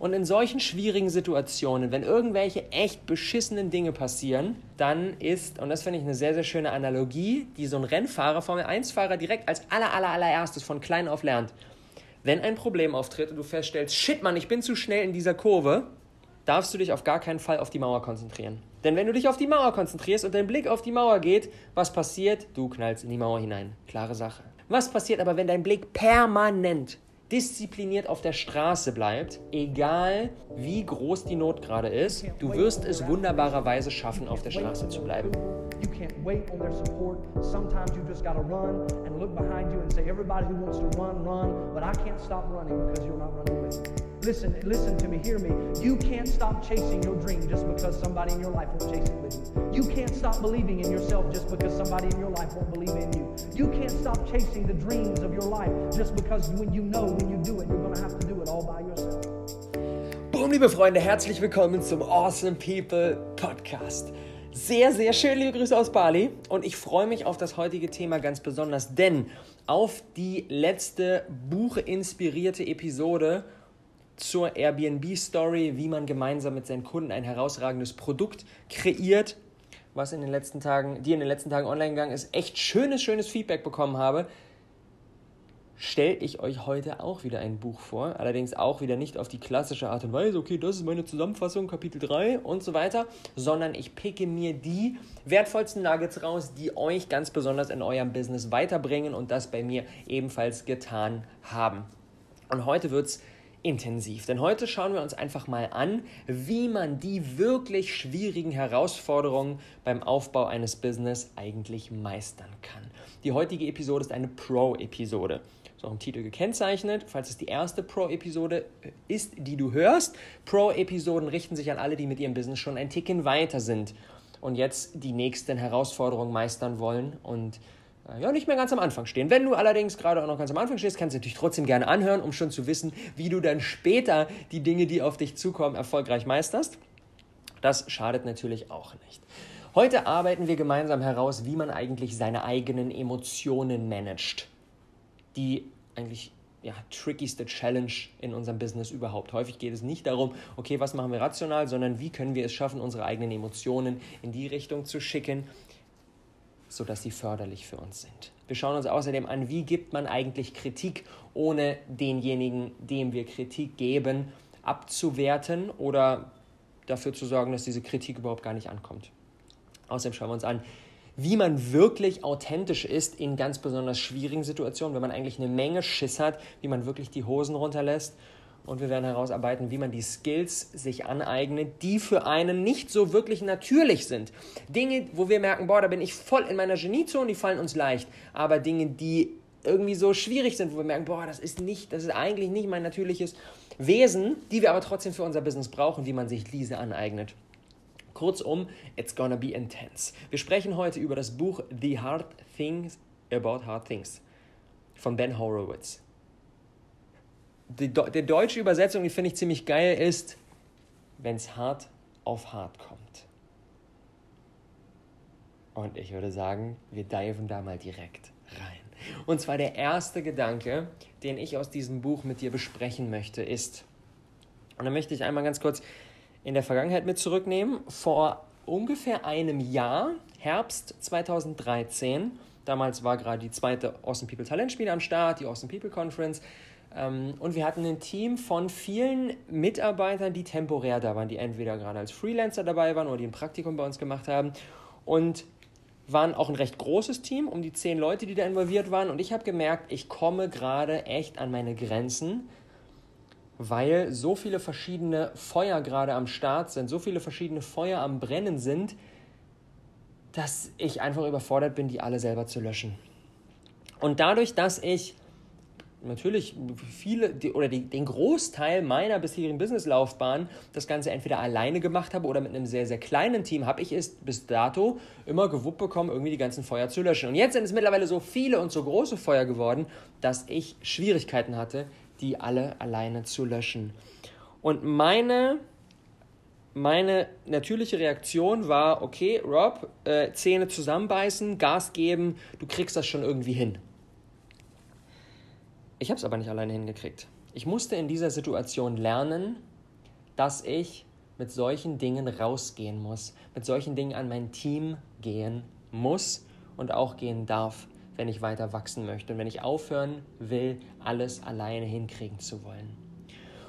Und in solchen schwierigen Situationen, wenn irgendwelche echt beschissenen Dinge passieren, dann ist, und das finde ich eine sehr, sehr schöne Analogie, die so ein Rennfahrer, Formel-1-Fahrer direkt als aller, aller, allererstes von klein auf lernt. Wenn ein Problem auftritt und du feststellst, shit, Mann, ich bin zu schnell in dieser Kurve, darfst du dich auf gar keinen Fall auf die Mauer konzentrieren. Denn wenn du dich auf die Mauer konzentrierst und dein Blick auf die Mauer geht, was passiert? Du knallst in die Mauer hinein. Klare Sache. Was passiert aber, wenn dein Blick permanent diszipliniert auf der Straße bleibt, egal wie groß die Not gerade ist, du wirst es wunderbarerweise schaffen, auf der Straße zu bleiben. You can't wait on their support. Sometimes you just gotta run and look behind you and say, everybody who wants to run, run, but I can't stop running because you're not running with me. Listen, listen to me, hear me. You can't stop chasing your dream just because somebody in your life won't chase it with you. You can't stop believing in yourself just because somebody in your life won't believe in you. Stop chasing the dreams of your life just because when you know when you do it, you're going to have to do it all by yourself. Boom, liebe Freunde, herzlich willkommen zum Awesome People Podcast. Sehr, sehr schön, liebe Grüße aus Bali. Und ich freue mich auf das heutige Thema ganz besonders, denn auf die letzte buchinspirierte Episode zur Airbnb-Story, wie man gemeinsam mit seinen Kunden ein herausragendes Produkt kreiert, was in den letzten Tagen, die in den letzten Tagen online gegangen ist, echt schönes, schönes Feedback bekommen habe, stelle ich euch heute auch wieder ein Buch vor. Allerdings auch wieder nicht auf die klassische Art und Weise, okay, das ist meine Zusammenfassung, Kapitel 3 und so weiter, sondern ich picke mir die wertvollsten Nuggets raus, die euch ganz besonders in eurem Business weiterbringen und das bei mir ebenfalls getan haben. Und heute wird es intensiv. Denn heute schauen wir uns einfach mal an, wie man die wirklich schwierigen Herausforderungen beim Aufbau eines Business eigentlich meistern kann. Die heutige Episode ist eine Pro-Episode. Auch im Titel gekennzeichnet, falls es die erste Pro-Episode ist, die du hörst. Pro-Episoden richten sich an alle, die mit ihrem Business schon ein Ticken weiter sind und jetzt die nächsten Herausforderungen meistern wollen und ja, nicht mehr ganz am Anfang stehen. Wenn du allerdings gerade auch noch ganz am Anfang stehst, kannst du natürlich trotzdem gerne anhören, um schon zu wissen, wie du dann später die Dinge, die auf dich zukommen, erfolgreich meisterst. Das schadet natürlich auch nicht. Heute arbeiten wir gemeinsam heraus, wie man eigentlich seine eigenen Emotionen managt. Die eigentlich ja, trickigste Challenge in unserem Business überhaupt. Häufig geht es nicht darum, okay, was machen wir rational, sondern wie können wir es schaffen, unsere eigenen Emotionen in die Richtung zu schicken, sodass sie förderlich für uns sind. Wir schauen uns außerdem an, wie gibt man eigentlich Kritik, ohne denjenigen, dem wir Kritik geben, abzuwerten oder dafür zu sorgen, dass diese Kritik überhaupt gar nicht ankommt. Außerdem schauen wir uns an, wie man wirklich authentisch ist in ganz besonders schwierigen Situationen, wenn man eigentlich eine Menge Schiss hat, wie man wirklich die Hosen runterlässt und wir werden herausarbeiten, wie man die Skills sich aneignet, die für einen nicht so wirklich natürlich sind. Dinge, wo wir merken, boah, da bin ich voll in meiner Geniezone, die fallen uns leicht. Aber Dinge, die irgendwie so schwierig sind, wo wir merken, boah, das ist nicht, das ist eigentlich nicht mein natürliches Wesen, die wir aber trotzdem für unser Business brauchen, wie man sich diese aneignet. Kurzum, it's gonna be intense. Wir sprechen heute über das Buch The Hard Things About Hard Things von Ben Horowitz die, die deutsche Übersetzung, die finde ich ziemlich geil, ist, wenn es hart auf hart kommt. Und ich würde sagen, wir diven da mal direkt rein. Und zwar der erste Gedanke, den ich aus diesem Buch mit dir besprechen möchte, ist, und da möchte ich einmal ganz kurz in der Vergangenheit mit zurücknehmen, vor ungefähr einem Jahr, Herbst 2013, damals war gerade die zweite Awesome People Talentspiele am Start, die Awesome People Conference, und wir hatten ein Team von vielen Mitarbeitern, die temporär da waren, die entweder gerade als Freelancer dabei waren oder die ein Praktikum bei uns gemacht haben. Und waren auch ein recht großes Team, um die zehn Leute, die da involviert waren. Und ich habe gemerkt, ich komme gerade echt an meine Grenzen, weil so viele verschiedene Feuer gerade am Start sind, so viele verschiedene Feuer am Brennen sind, dass ich einfach überfordert bin, die alle selber zu löschen. Und dadurch, dass ich natürlich viele oder die, den Großteil meiner bisherigen Businesslaufbahn das Ganze entweder alleine gemacht habe oder mit einem sehr, sehr kleinen Team, habe ich es bis dato immer gewuppt bekommen, irgendwie die ganzen Feuer zu löschen. Und jetzt sind es mittlerweile so viele und so große Feuer geworden, dass ich Schwierigkeiten hatte, die alle alleine zu löschen. Und meine, meine natürliche Reaktion war, okay, Rob, äh, Zähne zusammenbeißen, Gas geben, du kriegst das schon irgendwie hin. Ich habe es aber nicht alleine hingekriegt. Ich musste in dieser Situation lernen, dass ich mit solchen Dingen rausgehen muss, mit solchen Dingen an mein Team gehen muss und auch gehen darf, wenn ich weiter wachsen möchte und wenn ich aufhören will, alles alleine hinkriegen zu wollen.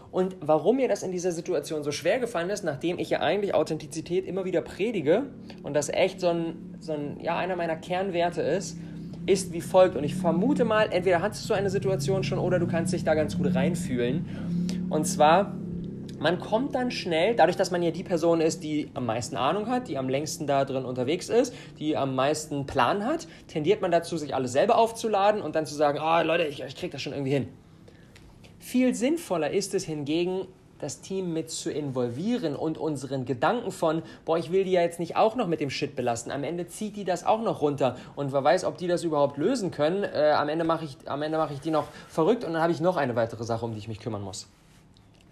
Und warum mir das in dieser Situation so schwer gefallen ist, nachdem ich ja eigentlich Authentizität immer wieder predige und das echt so ein, so ein ja, einer meiner Kernwerte ist, ist wie folgt. Und ich vermute mal, entweder hattest du eine Situation schon oder du kannst dich da ganz gut reinfühlen. Und zwar, man kommt dann schnell, dadurch, dass man ja die Person ist, die am meisten Ahnung hat, die am längsten da drin unterwegs ist, die am meisten Plan hat, tendiert man dazu, sich alles selber aufzuladen und dann zu sagen, ah oh, Leute, ich, ich krieg das schon irgendwie hin. Viel sinnvoller ist es hingegen, das Team mit zu involvieren und unseren Gedanken von, boah, ich will die ja jetzt nicht auch noch mit dem Shit belasten. Am Ende zieht die das auch noch runter und wer weiß, ob die das überhaupt lösen können. Äh, am Ende mache ich, mach ich die noch verrückt und dann habe ich noch eine weitere Sache, um die ich mich kümmern muss.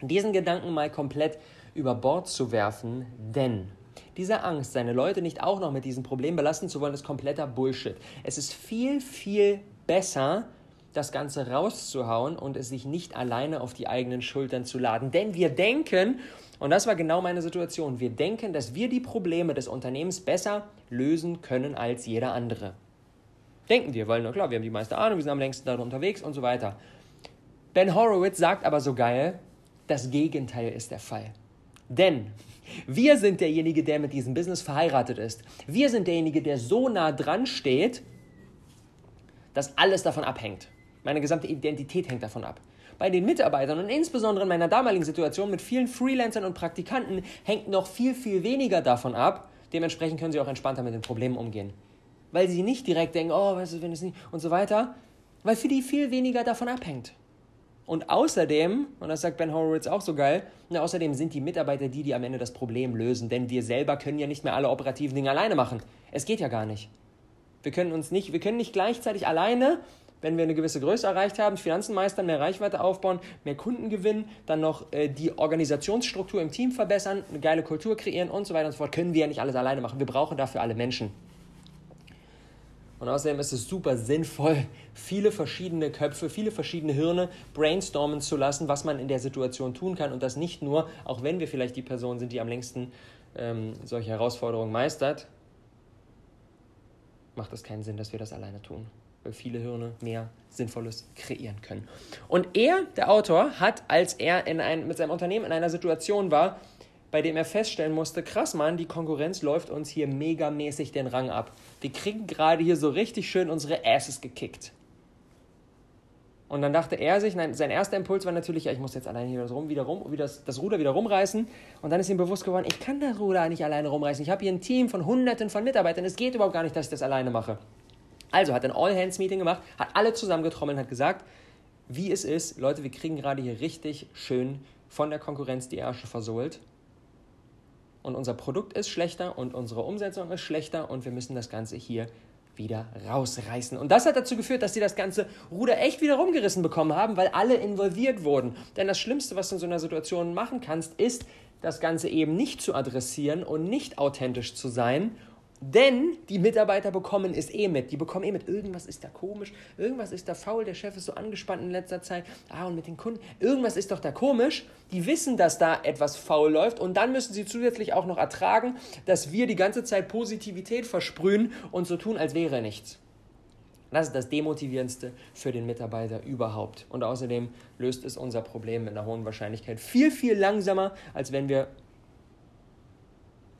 Diesen Gedanken mal komplett über Bord zu werfen, denn diese Angst, seine Leute nicht auch noch mit diesem Problem belasten zu wollen, ist kompletter Bullshit. Es ist viel, viel besser, das Ganze rauszuhauen und es sich nicht alleine auf die eigenen Schultern zu laden. Denn wir denken, und das war genau meine Situation, wir denken, dass wir die Probleme des Unternehmens besser lösen können als jeder andere. Denken wir, weil, na klar, wir haben die meiste Ahnung, wir sind am längsten da unterwegs und so weiter. Ben Horowitz sagt aber so geil, das Gegenteil ist der Fall. Denn wir sind derjenige, der mit diesem Business verheiratet ist. Wir sind derjenige, der so nah dran steht, dass alles davon abhängt. Meine gesamte Identität hängt davon ab. Bei den Mitarbeitern und insbesondere in meiner damaligen Situation mit vielen Freelancern und Praktikanten hängt noch viel, viel weniger davon ab. Dementsprechend können sie auch entspannter mit den Problemen umgehen. Weil sie nicht direkt denken, oh, weißt du, wenn es nicht und so weiter. Weil für die viel weniger davon abhängt. Und außerdem, und das sagt Ben Horowitz auch so geil, außerdem sind die Mitarbeiter die, die am Ende das Problem lösen, denn wir selber können ja nicht mehr alle operativen Dinge alleine machen. Es geht ja gar nicht. Wir können uns nicht, wir können nicht gleichzeitig alleine wenn wir eine gewisse Größe erreicht haben, Finanzen meistern, mehr Reichweite aufbauen, mehr Kunden gewinnen, dann noch äh, die Organisationsstruktur im Team verbessern, eine geile Kultur kreieren und so weiter und so fort, können wir ja nicht alles alleine machen. Wir brauchen dafür alle Menschen. Und außerdem ist es super sinnvoll, viele verschiedene Köpfe, viele verschiedene Hirne brainstormen zu lassen, was man in der Situation tun kann und das nicht nur, auch wenn wir vielleicht die Person sind, die am längsten ähm, solche Herausforderungen meistert, macht es keinen Sinn, dass wir das alleine tun viele Hirne mehr Sinnvolles kreieren können. Und er, der Autor, hat, als er in ein, mit seinem Unternehmen in einer Situation war, bei dem er feststellen musste, krass Mann, die Konkurrenz läuft uns hier megamäßig den Rang ab. Wir kriegen gerade hier so richtig schön unsere Asses gekickt. Und dann dachte er sich, nein, sein erster Impuls war natürlich, ja, ich muss jetzt alleine hier das, rum, wieder rum, wieder das, das Ruder wieder rumreißen. Und dann ist ihm bewusst geworden, ich kann das Ruder nicht alleine rumreißen. Ich habe hier ein Team von Hunderten von Mitarbeitern. Es geht überhaupt gar nicht, dass ich das alleine mache. Also hat ein All-Hands-Meeting gemacht, hat alle zusammengetrommelt und hat gesagt, wie es ist, Leute, wir kriegen gerade hier richtig schön von der Konkurrenz die Ärsche versohlt. Und unser Produkt ist schlechter und unsere Umsetzung ist schlechter und wir müssen das Ganze hier wieder rausreißen. Und das hat dazu geführt, dass sie das ganze Ruder echt wieder rumgerissen bekommen haben, weil alle involviert wurden. Denn das Schlimmste, was du in so einer Situation machen kannst, ist, das Ganze eben nicht zu adressieren und nicht authentisch zu sein denn die Mitarbeiter bekommen es eh mit. Die bekommen eh mit, irgendwas ist da komisch, irgendwas ist da faul, der Chef ist so angespannt in letzter Zeit. Ah, und mit den Kunden, irgendwas ist doch da komisch. Die wissen, dass da etwas faul läuft und dann müssen sie zusätzlich auch noch ertragen, dass wir die ganze Zeit Positivität versprühen und so tun, als wäre nichts. Das ist das Demotivierendste für den Mitarbeiter überhaupt. Und außerdem löst es unser Problem mit einer hohen Wahrscheinlichkeit viel, viel langsamer, als wenn wir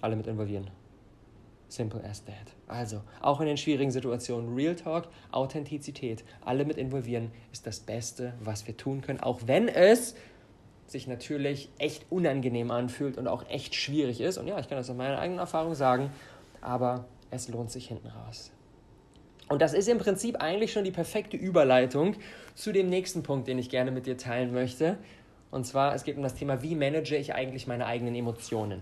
alle mit involvieren. Simple as that. Also, auch in den schwierigen Situationen, Real Talk, Authentizität, alle mit involvieren, ist das Beste, was wir tun können, auch wenn es sich natürlich echt unangenehm anfühlt und auch echt schwierig ist. Und ja, ich kann das aus meiner eigenen Erfahrung sagen, aber es lohnt sich hinten raus. Und das ist im Prinzip eigentlich schon die perfekte Überleitung zu dem nächsten Punkt, den ich gerne mit dir teilen möchte. Und zwar, es geht um das Thema, wie manage ich eigentlich meine eigenen Emotionen?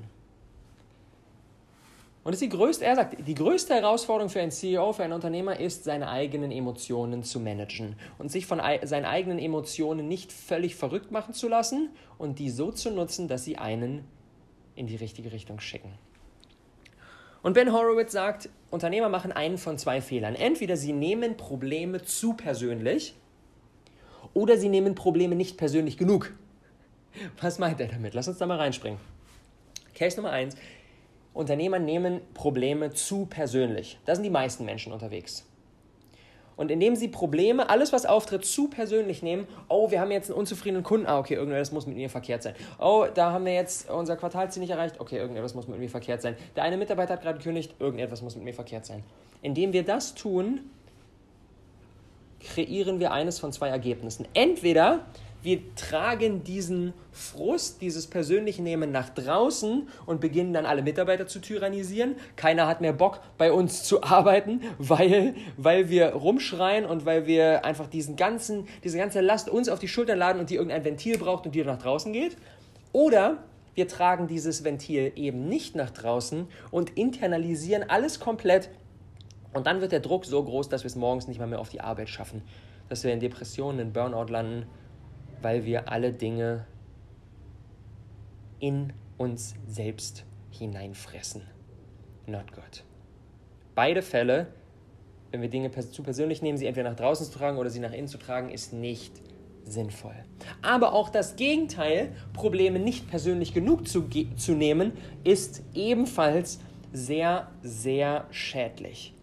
Und das die größte, er sagt, die größte Herausforderung für einen CEO, für einen Unternehmer ist, seine eigenen Emotionen zu managen und sich von seinen eigenen Emotionen nicht völlig verrückt machen zu lassen und die so zu nutzen, dass sie einen in die richtige Richtung schicken. Und Ben Horowitz sagt, Unternehmer machen einen von zwei Fehlern. Entweder sie nehmen Probleme zu persönlich oder sie nehmen Probleme nicht persönlich genug. Was meint er damit? Lass uns da mal reinspringen. Case Nummer eins. Unternehmer nehmen Probleme zu persönlich. Da sind die meisten Menschen unterwegs. Und indem sie Probleme, alles was auftritt, zu persönlich nehmen, oh, wir haben jetzt einen unzufriedenen Kunden, ah, okay, irgendetwas muss mit mir verkehrt sein. Oh, da haben wir jetzt unser Quartalziel nicht erreicht, okay, irgendetwas muss mit mir verkehrt sein. Der eine Mitarbeiter hat gerade gekündigt, irgendetwas muss mit mir verkehrt sein. Indem wir das tun, kreieren wir eines von zwei Ergebnissen. Entweder wir tragen diesen Frust, dieses persönliche Nehmen nach draußen und beginnen dann alle Mitarbeiter zu tyrannisieren. Keiner hat mehr Bock, bei uns zu arbeiten, weil, weil wir rumschreien und weil wir einfach diesen ganzen, diese ganze Last uns auf die Schultern laden und die irgendein Ventil braucht und die nach draußen geht. Oder wir tragen dieses Ventil eben nicht nach draußen und internalisieren alles komplett. Und dann wird der Druck so groß, dass wir es morgens nicht mal mehr auf die Arbeit schaffen. Dass wir in Depressionen, in Burnout landen weil wir alle Dinge in uns selbst hineinfressen. Not good. Beide Fälle, wenn wir Dinge zu persönlich nehmen, sie entweder nach draußen zu tragen oder sie nach innen zu tragen, ist nicht sinnvoll. Aber auch das Gegenteil, Probleme nicht persönlich genug zu, zu nehmen, ist ebenfalls sehr, sehr schädlich.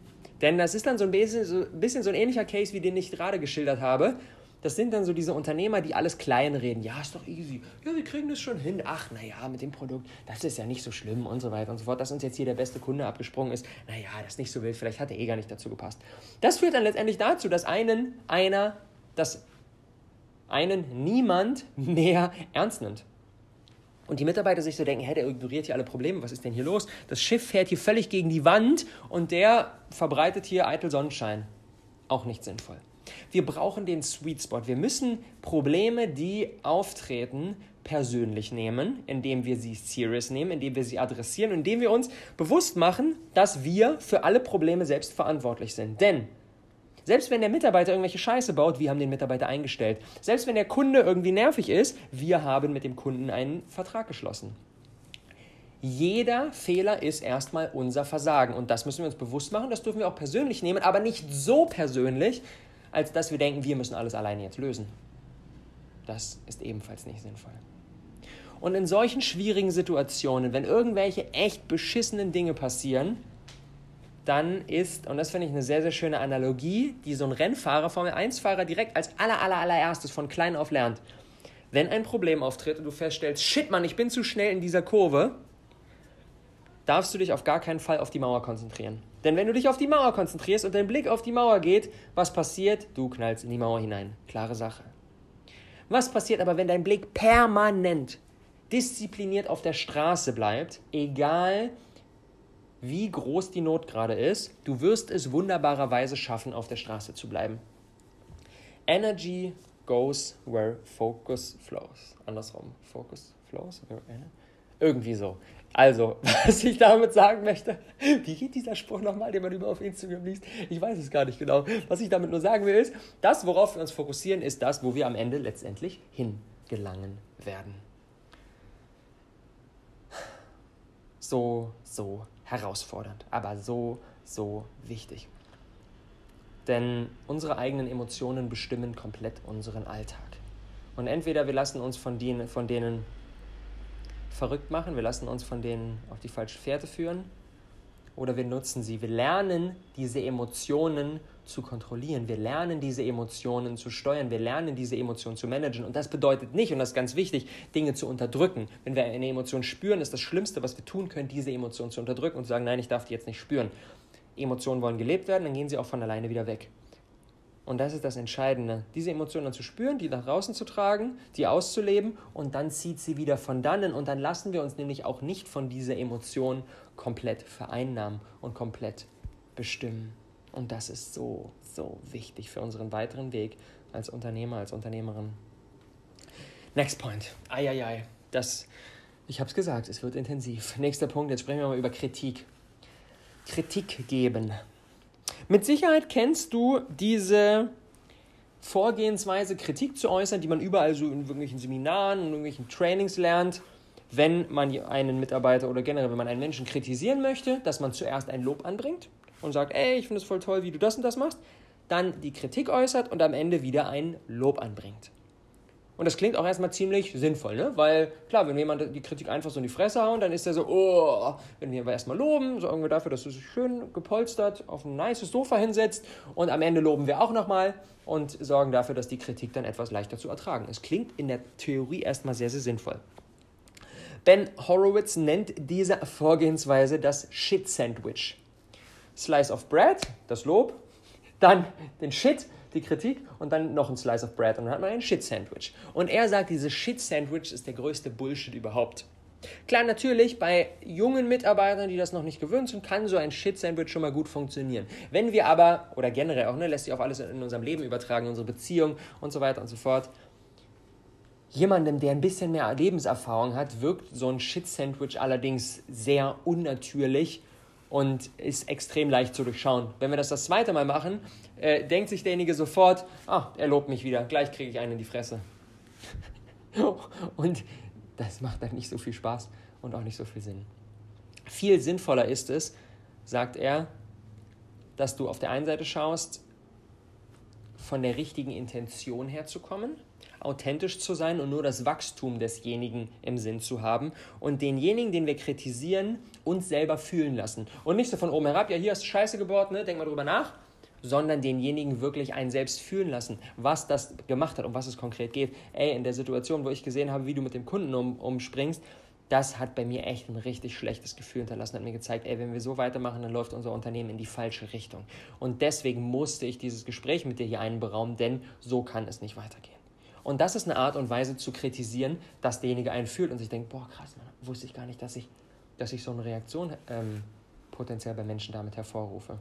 Denn das ist dann so ein bisschen so, ein bisschen so ein ähnlicher Case, wie den ich gerade geschildert habe, das sind dann so diese Unternehmer, die alles klein reden. Ja, ist doch easy. Ja, wir kriegen das schon hin. Ach, naja, mit dem Produkt, das ist ja nicht so schlimm und so weiter und so fort. Dass uns jetzt hier der beste Kunde abgesprungen ist, naja, das ist nicht so wild. Vielleicht hat er eh gar nicht dazu gepasst. Das führt dann letztendlich dazu, dass einen, einer, dass einen niemand mehr ernst nimmt. Und die Mitarbeiter sich so denken, hey, der ignoriert hier alle Probleme, was ist denn hier los? Das Schiff fährt hier völlig gegen die Wand und der verbreitet hier eitel Sonnenschein. Auch nicht sinnvoll. Wir brauchen den Sweet Spot. Wir müssen Probleme, die auftreten, persönlich nehmen, indem wir sie serious nehmen, indem wir sie adressieren, indem wir uns bewusst machen, dass wir für alle Probleme selbst verantwortlich sind. Denn selbst wenn der Mitarbeiter irgendwelche Scheiße baut, wir haben den Mitarbeiter eingestellt. Selbst wenn der Kunde irgendwie nervig ist, wir haben mit dem Kunden einen Vertrag geschlossen. Jeder Fehler ist erstmal unser Versagen und das müssen wir uns bewusst machen, das dürfen wir auch persönlich nehmen, aber nicht so persönlich, als dass wir denken, wir müssen alles alleine jetzt lösen. Das ist ebenfalls nicht sinnvoll. Und in solchen schwierigen Situationen, wenn irgendwelche echt beschissenen Dinge passieren, dann ist, und das finde ich eine sehr, sehr schöne Analogie, die so ein Rennfahrer, Formel-1-Fahrer direkt als aller, aller, allererstes von klein auf lernt. Wenn ein Problem auftritt und du feststellst, shit, Mann, ich bin zu schnell in dieser Kurve, darfst du dich auf gar keinen Fall auf die Mauer konzentrieren. Denn wenn du dich auf die Mauer konzentrierst und dein Blick auf die Mauer geht, was passiert? Du knallst in die Mauer hinein. Klare Sache. Was passiert aber, wenn dein Blick permanent diszipliniert auf der Straße bleibt, egal wie groß die Not gerade ist, du wirst es wunderbarerweise schaffen, auf der Straße zu bleiben. Energy goes where focus flows. Andersrum. Focus flows? Irgendwie so. Also, was ich damit sagen möchte, wie geht dieser Spruch nochmal, den man über auf Instagram liest? Ich weiß es gar nicht genau. Was ich damit nur sagen will, ist, das, worauf wir uns fokussieren, ist das, wo wir am Ende letztendlich hingelangen werden. So, so herausfordernd, aber so, so wichtig. Denn unsere eigenen Emotionen bestimmen komplett unseren Alltag. Und entweder wir lassen uns von denen, von denen verrückt machen, wir lassen uns von denen auf die falsche Fährte führen oder wir nutzen sie. Wir lernen diese Emotionen zu kontrollieren. Wir lernen diese Emotionen zu steuern. Wir lernen diese Emotionen zu managen. Und das bedeutet nicht, und das ist ganz wichtig, Dinge zu unterdrücken. Wenn wir eine Emotion spüren, ist das Schlimmste, was wir tun können, diese Emotion zu unterdrücken und zu sagen, nein, ich darf die jetzt nicht spüren. Emotionen wollen gelebt werden, dann gehen sie auch von alleine wieder weg. Und das ist das Entscheidende, diese Emotionen dann zu spüren, die nach draußen zu tragen, die auszuleben und dann zieht sie wieder von dannen und dann lassen wir uns nämlich auch nicht von dieser Emotion komplett vereinnahmen und komplett bestimmen. Und das ist so, so wichtig für unseren weiteren Weg als Unternehmer, als Unternehmerin. Next point. Eieiei. Das, ich habe es gesagt, es wird intensiv. Nächster Punkt, jetzt sprechen wir mal über Kritik. Kritik geben. Mit Sicherheit kennst du diese Vorgehensweise, Kritik zu äußern, die man überall so in irgendwelchen Seminaren, in irgendwelchen Trainings lernt, wenn man einen Mitarbeiter oder generell, wenn man einen Menschen kritisieren möchte, dass man zuerst ein Lob anbringt und sagt, ey, ich finde es voll toll, wie du das und das machst, dann die Kritik äußert und am Ende wieder ein Lob anbringt. Und das klingt auch erstmal ziemlich sinnvoll, ne? Weil, klar, wenn jemand die Kritik einfach so in die Fresse hauen, dann ist er so, oh, wenn wir aber erstmal loben, sorgen wir dafür, dass du sich schön gepolstert auf ein nices Sofa hinsetzt und am Ende loben wir auch nochmal und sorgen dafür, dass die Kritik dann etwas leichter zu ertragen ist. Klingt in der Theorie erstmal sehr, sehr sinnvoll. Ben Horowitz nennt diese Vorgehensweise das Shit-Sandwich. Slice of Bread, das Lob, dann den Shit, die Kritik und dann noch ein Slice of Bread und dann hat man ein Shit-Sandwich. Und er sagt, dieses Shit-Sandwich ist der größte Bullshit überhaupt. Klar, natürlich, bei jungen Mitarbeitern, die das noch nicht gewöhnt sind, kann so ein Shit-Sandwich schon mal gut funktionieren. Wenn wir aber, oder generell auch, ne, lässt sich auf alles in unserem Leben übertragen, unsere Beziehung und so weiter und so fort, Jemandem, der ein bisschen mehr Lebenserfahrung hat, wirkt so ein Shit-Sandwich allerdings sehr unnatürlich und ist extrem leicht zu durchschauen. Wenn wir das das zweite Mal machen, äh, denkt sich derjenige sofort, ah, er lobt mich wieder, gleich kriege ich einen in die Fresse. und das macht dann nicht so viel Spaß und auch nicht so viel Sinn. Viel sinnvoller ist es, sagt er, dass du auf der einen Seite schaust, von der richtigen Intention herzukommen authentisch zu sein und nur das Wachstum desjenigen im Sinn zu haben und denjenigen, den wir kritisieren, uns selber fühlen lassen. Und nicht so von oben herab, ja, hier hast du Scheiße gebaut, ne? denk mal drüber nach, sondern denjenigen wirklich einen selbst fühlen lassen, was das gemacht hat, um was es konkret geht. Ey, in der Situation, wo ich gesehen habe, wie du mit dem Kunden um, umspringst, das hat bei mir echt ein richtig schlechtes Gefühl hinterlassen, hat mir gezeigt, ey, wenn wir so weitermachen, dann läuft unser Unternehmen in die falsche Richtung. Und deswegen musste ich dieses Gespräch mit dir hier einberaumen, denn so kann es nicht weitergehen. Und das ist eine Art und Weise zu kritisieren, dass derjenige einen fühlt und sich denkt, boah, krass, man, wusste ich gar nicht, dass ich, dass ich so eine Reaktion ähm, potenziell bei Menschen damit hervorrufe.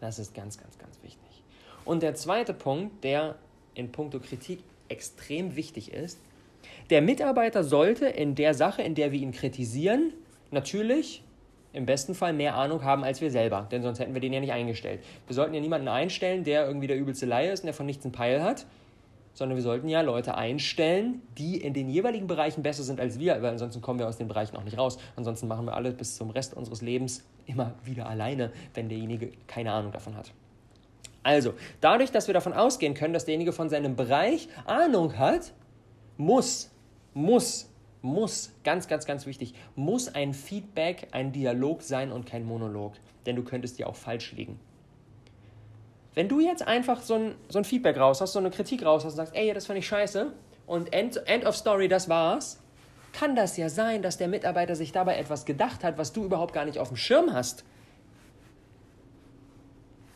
Das ist ganz, ganz, ganz wichtig. Und der zweite Punkt, der in puncto Kritik extrem wichtig ist, der Mitarbeiter sollte in der Sache, in der wir ihn kritisieren, natürlich im besten Fall mehr Ahnung haben als wir selber, denn sonst hätten wir den ja nicht eingestellt. Wir sollten ja niemanden einstellen, der irgendwie der übelste Laie ist und der von nichts einen Peil hat, sondern wir sollten ja Leute einstellen, die in den jeweiligen Bereichen besser sind als wir, weil ansonsten kommen wir aus den Bereichen auch nicht raus. Ansonsten machen wir alles bis zum Rest unseres Lebens immer wieder alleine, wenn derjenige keine Ahnung davon hat. Also, dadurch, dass wir davon ausgehen können, dass derjenige von seinem Bereich Ahnung hat, muss, muss, muss, ganz, ganz, ganz wichtig, muss ein Feedback ein Dialog sein und kein Monolog. Denn du könntest ja auch falsch liegen. Wenn du jetzt einfach so ein, so ein Feedback raus hast, so eine Kritik raus hast und sagst, ey, das fand ich scheiße und end, end of story, das war's, kann das ja sein, dass der Mitarbeiter sich dabei etwas gedacht hat, was du überhaupt gar nicht auf dem Schirm hast.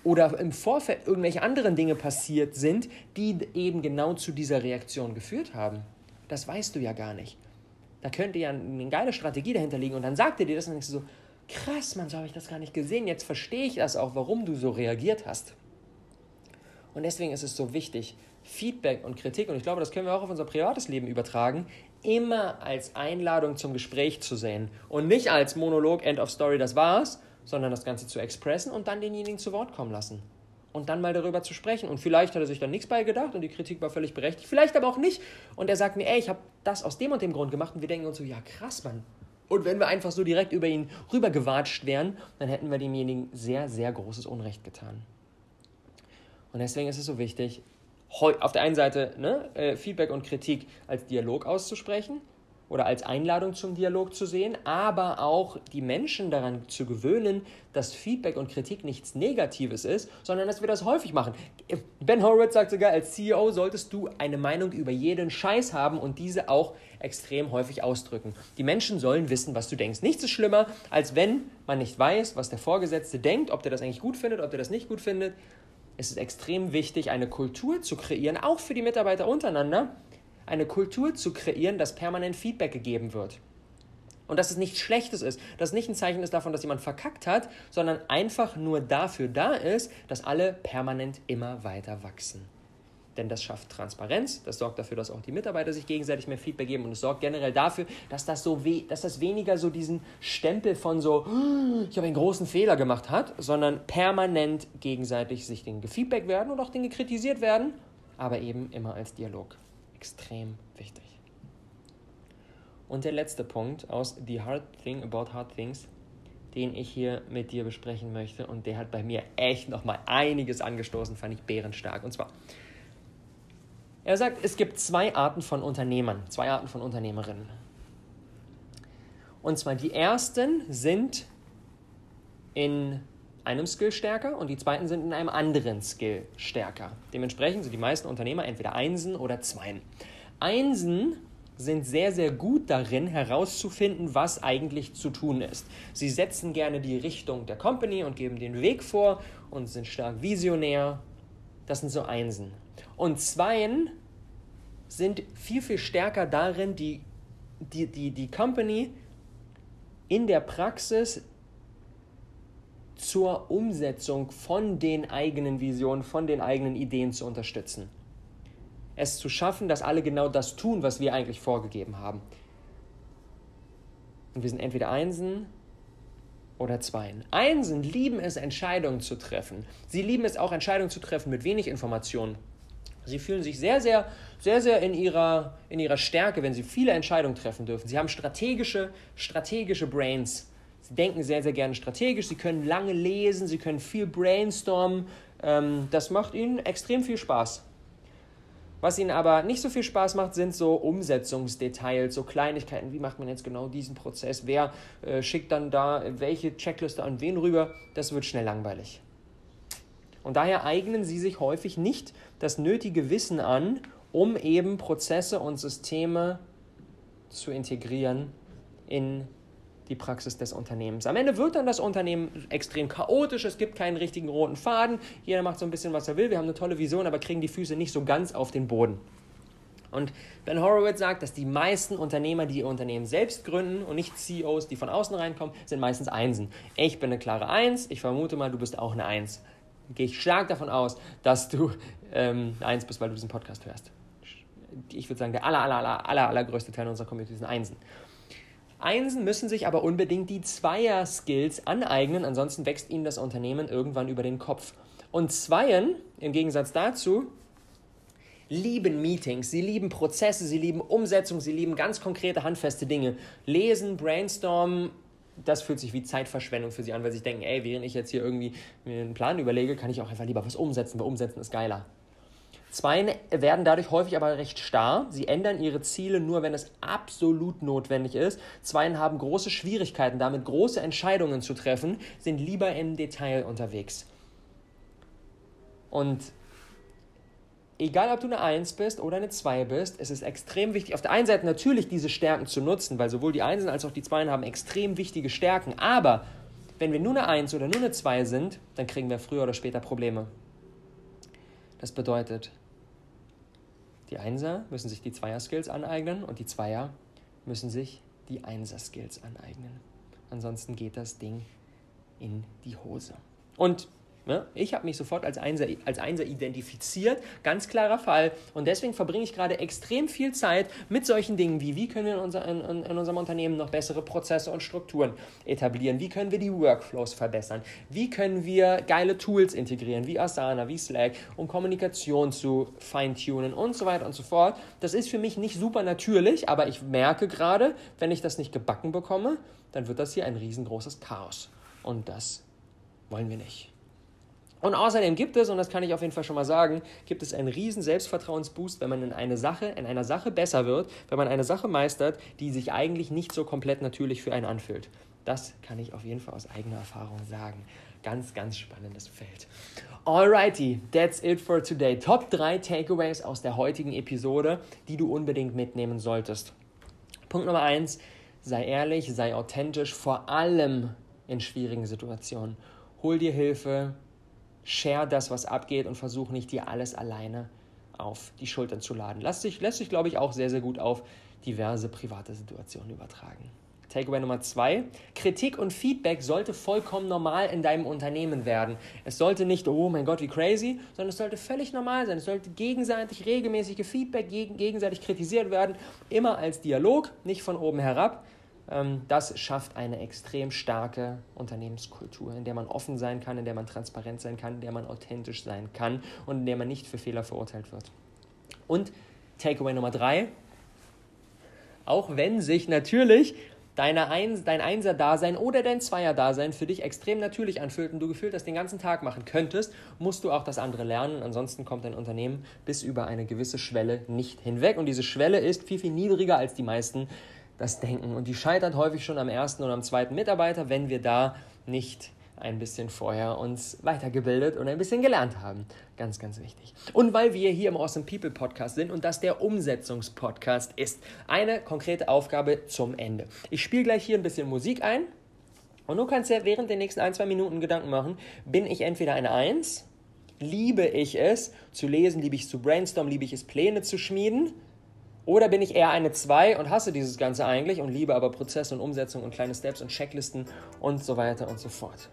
Oder im Vorfeld irgendwelche anderen Dinge passiert sind, die eben genau zu dieser Reaktion geführt haben. Das weißt du ja gar nicht. Da könnte ja eine geile Strategie dahinter liegen und dann sagt er dir das und denkst du so, krass, man, so habe ich das gar nicht gesehen. Jetzt verstehe ich das auch, warum du so reagiert hast. Und deswegen ist es so wichtig, Feedback und Kritik, und ich glaube, das können wir auch auf unser privates Leben übertragen, immer als Einladung zum Gespräch zu sehen und nicht als Monolog, End of Story, das war's, sondern das Ganze zu expressen und dann denjenigen zu Wort kommen lassen. Und dann mal darüber zu sprechen. Und vielleicht hat er sich dann nichts bei gedacht und die Kritik war völlig berechtigt. Vielleicht aber auch nicht. Und er sagt mir, ey, ich habe das aus dem und dem Grund gemacht. Und wir denken uns so, ja krass, Mann. Und wenn wir einfach so direkt über ihn rübergewatscht wären, dann hätten wir demjenigen sehr, sehr großes Unrecht getan. Und deswegen ist es so wichtig, auf der einen Seite ne, äh, Feedback und Kritik als Dialog auszusprechen oder als Einladung zum Dialog zu sehen, aber auch die Menschen daran zu gewöhnen, dass Feedback und Kritik nichts Negatives ist, sondern dass wir das häufig machen. Ben Horowitz sagt sogar, als CEO solltest du eine Meinung über jeden Scheiß haben und diese auch extrem häufig ausdrücken. Die Menschen sollen wissen, was du denkst. Nichts ist schlimmer, als wenn man nicht weiß, was der Vorgesetzte denkt, ob der das eigentlich gut findet, ob der das nicht gut findet es ist extrem wichtig, eine Kultur zu kreieren, auch für die Mitarbeiter untereinander, eine Kultur zu kreieren, dass permanent Feedback gegeben wird. Und dass es nichts Schlechtes ist, dass es nicht ein Zeichen ist davon, dass jemand verkackt hat, sondern einfach nur dafür da ist, dass alle permanent immer weiter wachsen. Denn das schafft Transparenz, das sorgt dafür, dass auch die Mitarbeiter sich gegenseitig mehr Feedback geben und es sorgt generell dafür, dass das, so we dass das weniger so diesen Stempel von so, ich habe einen großen Fehler gemacht hat, sondern permanent gegenseitig sich Dinge gefeedback werden und auch Dinge kritisiert werden, aber eben immer als Dialog. Extrem wichtig. Und der letzte Punkt aus The Hard Thing About Hard Things, den ich hier mit dir besprechen möchte und der hat bei mir echt nochmal einiges angestoßen, fand ich bärenstark. Und zwar, Er sagt, es gibt zwei Arten von Unternehmern, zwei Arten von Unternehmerinnen. Und zwar die ersten sind in einem Skill stärker und die zweiten sind in einem anderen Skill stärker. Dementsprechend sind die meisten Unternehmer entweder Einsen oder Zweien. Einsen sind sehr, sehr gut darin, herauszufinden, was eigentlich zu tun ist. Sie setzen gerne die Richtung der Company und geben den Weg vor und sind stark visionär. Das sind so Einsen. Und Zweien sind viel, viel stärker darin, die, die, die, die Company in der Praxis zur Umsetzung von den eigenen Visionen, von den eigenen Ideen zu unterstützen. Es zu schaffen, dass alle genau das tun, was wir eigentlich vorgegeben haben. Und wir sind entweder Einsen oder Zweien. Einsen lieben es, Entscheidungen zu treffen. Sie lieben es auch, Entscheidungen zu treffen mit wenig Informationen. Sie fühlen sich sehr, sehr, sehr, sehr in ihrer, in ihrer Stärke, wenn sie viele Entscheidungen treffen dürfen. Sie haben strategische, strategische Brains. Sie denken sehr, sehr gerne strategisch. Sie können lange lesen, sie können viel brainstormen. Ähm, das macht ihnen extrem viel Spaß. Was ihnen aber nicht so viel Spaß macht, sind so Umsetzungsdetails, so Kleinigkeiten. Wie macht man jetzt genau diesen Prozess? Wer äh, schickt dann da welche Checkliste an wen rüber? Das wird schnell langweilig. Und daher eignen sie sich häufig nicht das nötige Wissen an, um eben Prozesse und Systeme zu integrieren in die Praxis des Unternehmens. Am Ende wird dann das Unternehmen extrem chaotisch, es gibt keinen richtigen roten Faden, jeder macht so ein bisschen, was er will, wir haben eine tolle Vision, aber kriegen die Füße nicht so ganz auf den Boden. Und Ben Horowitz sagt, dass die meisten Unternehmer, die ihr Unternehmen selbst gründen und nicht CEOs, die von außen reinkommen, sind meistens Einsen. Ich bin eine klare Eins, ich vermute mal, du bist auch eine Eins gehe ich stark davon aus, dass du ähm, eins bist, weil du diesen Podcast hörst. Ich würde sagen, der aller, aller, aller, aller, allergrößte Teil unserer Community sind Einsen. Einsen müssen sich aber unbedingt die Zweier-Skills aneignen, ansonsten wächst ihnen das Unternehmen irgendwann über den Kopf. Und Zweien, im Gegensatz dazu, lieben Meetings, sie lieben Prozesse, sie lieben Umsetzung, sie lieben ganz konkrete, handfeste Dinge. Lesen, brainstormen, das fühlt sich wie Zeitverschwendung für sie an, weil sie denken, ey, während ich jetzt hier irgendwie mir einen Plan überlege, kann ich auch einfach lieber was umsetzen, weil umsetzen ist geiler. Zweien werden dadurch häufig aber recht starr. Sie ändern ihre Ziele nur, wenn es absolut notwendig ist. Zweien haben große Schwierigkeiten, damit große Entscheidungen zu treffen, sind lieber im Detail unterwegs. Und egal ob du eine 1 bist oder eine 2 bist, es ist extrem wichtig, auf der einen Seite natürlich diese Stärken zu nutzen, weil sowohl die 1 als auch die 2 haben extrem wichtige Stärken. Aber wenn wir nur eine 1 oder nur eine 2 sind, dann kriegen wir früher oder später Probleme. Das bedeutet, die Einser müssen sich die Zweier-Skills aneignen und die Zweier müssen sich die Einser-Skills aneignen. Ansonsten geht das Ding in die Hose. Und Ne? Ich habe mich sofort als Einser, als Einser identifiziert, ganz klarer Fall. Und deswegen verbringe ich gerade extrem viel Zeit mit solchen Dingen wie, wie können wir in, unser, in, in, unserem Unternehmen noch bessere Prozesse und Strukturen etablieren, wie können wir die Workflows verbessern, wie können wir geile Tools integrieren, wie Asana, wie Slack, um Kommunikation zu feintunen und so weiter und so fort. Das ist für mich nicht super natürlich, aber ich merke gerade, wenn ich das nicht gebacken bekomme, dann wird das hier ein riesengroßes Chaos. Und das wollen wir nicht. Und außerdem gibt es, und das kann ich auf jeden Fall schon mal sagen, gibt es einen riesen Selbstvertrauensboost, wenn man in eine Sache, in einer Sache besser wird, wenn man eine Sache meistert, die sich eigentlich nicht so komplett natürlich für einen anfühlt. Das kann ich auf jeden Fall aus eigener Erfahrung sagen. Ganz, ganz spannendes Feld. Alrighty, that's it for today. Top 3 Takeaways aus der heutigen Episode, die du unbedingt mitnehmen solltest. Punkt Nummer 1, sei ehrlich, sei authentisch, vor allem in schwierigen Situationen. Hol dir Hilfe, share das, was abgeht und versuch nicht dir alles alleine auf die Schultern zu laden. Lässt sich, lässt sich glaube ich, auch sehr, sehr gut auf diverse private Situationen übertragen. Takeaway Nummer zwei. Kritik und Feedback sollte vollkommen normal in deinem Unternehmen werden. Es sollte nicht, oh mein Gott, wie crazy, sondern es sollte völlig normal sein. Es sollte gegenseitig regelmäßige Feedback, gegenseitig kritisiert werden. Immer als Dialog, nicht von oben herab. Ähm, das schafft eine extrem starke Unternehmenskultur, in der man offen sein kann, in der man transparent sein kann, in der man authentisch sein kann und in der man nicht für Fehler verurteilt wird. Und Takeaway Nummer drei, auch wenn sich natürlich deine Eins, dein Einser-Dasein oder dein Zweier-Dasein für dich extrem natürlich anfühlt und du gefühlt das den ganzen Tag machen könntest, musst du auch das andere lernen. Ansonsten kommt dein Unternehmen bis über eine gewisse Schwelle nicht hinweg. Und diese Schwelle ist viel, viel niedriger als die meisten das denken. Und die scheitert häufig schon am ersten oder am zweiten Mitarbeiter, wenn wir da nicht ein bisschen vorher uns weitergebildet und ein bisschen gelernt haben. Ganz, ganz wichtig. Und weil wir hier im Awesome People Podcast sind und das der Umsetzungspodcast ist, eine konkrete Aufgabe zum Ende. Ich spiele gleich hier ein bisschen Musik ein und du kannst ja während den nächsten ein, zwei Minuten Gedanken machen, bin ich entweder eine Eins, liebe ich es zu lesen, liebe ich es zu brainstormen, liebe ich es Pläne zu schmieden oder bin ich eher eine 2 und hasse dieses Ganze eigentlich und liebe aber Prozesse und Umsetzung und kleine Steps und Checklisten und so weiter und so fort.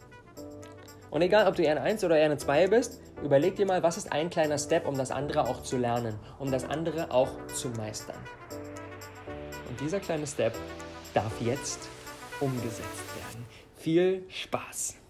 Und egal, ob du eher eine 1 oder eher eine 2 bist, überleg dir mal, was ist ein kleiner Step, um das andere auch zu lernen, um das andere auch zu meistern. Und dieser kleine Step darf jetzt umgesetzt werden. Viel Spaß!